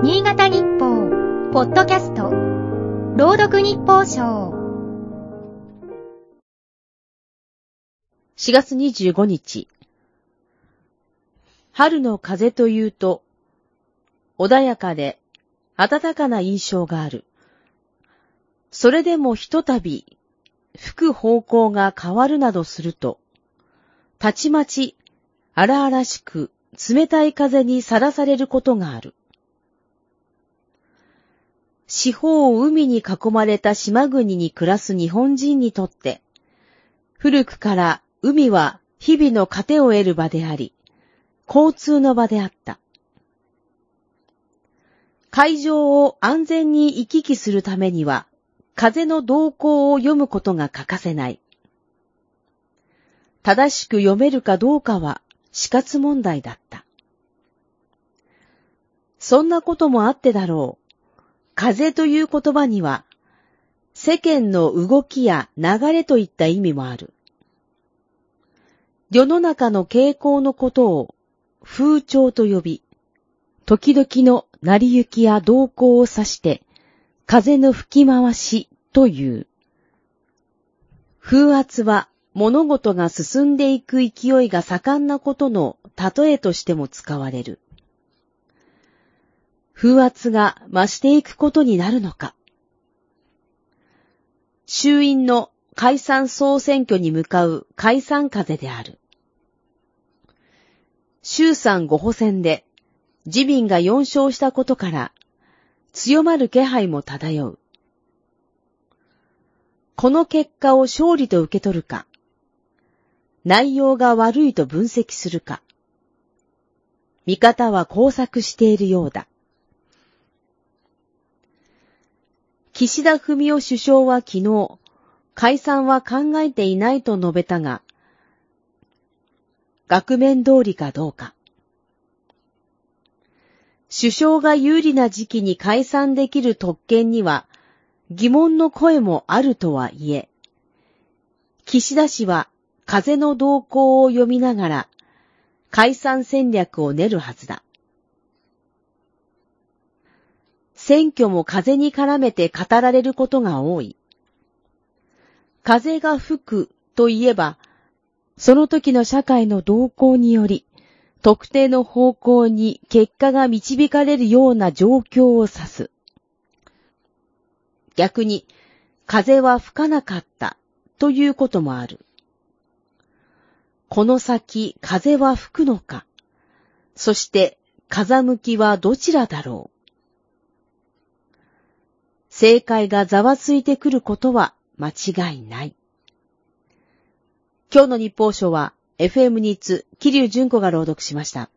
新潟日報、ポッドキャスト、朗読日報賞。4月25日。春の風というと、穏やかで暖かな印象がある。それでもひとたび吹く方向が変わるなどすると、たちまち荒々しく冷たい風にさらされることがある。四方を海に囲まれた島国に暮らす日本人にとって、古くから海は日々の糧を得る場であり、交通の場であった。海上を安全に行き来するためには、風の動向を読むことが欠かせない。正しく読めるかどうかは死活問題だった。そんなこともあってだろう。風という言葉には、世間の動きや流れといった意味もある。世の中の傾向のことを風潮と呼び、時々の成り行きや動向を指して、風の吹き回しという。風圧は物事が進んでいく勢いが盛んなことの例えとしても使われる。風圧が増していくことになるのか。衆院の解散総選挙に向かう解散風である。衆参五補選で自民が4勝したことから強まる気配も漂う。この結果を勝利と受け取るか、内容が悪いと分析するか、見方は工作しているようだ。岸田文雄首相は昨日、解散は考えていないと述べたが、額面通りかどうか。首相が有利な時期に解散できる特権には疑問の声もあるとはいえ、岸田氏は風の動向を読みながら解散戦略を練るはずだ。選挙も風に絡めて語られることが多い。風が吹くといえば、その時の社会の動向により、特定の方向に結果が導かれるような状況を指す。逆に、風は吹かなかったということもある。この先、風は吹くのかそして、風向きはどちらだろう正解がざわついてくることは間違いない。今日の日報書は FM ニーツ、桐生純子が朗読しました。